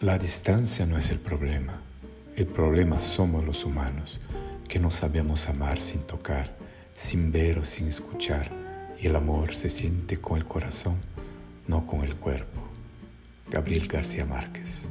La distancia no es el problema. El problema somos los humanos, que no sabemos amar sin tocar, sin ver o sin escuchar, y el amor se siente con el corazón, no con el cuerpo. Gabriel García Márquez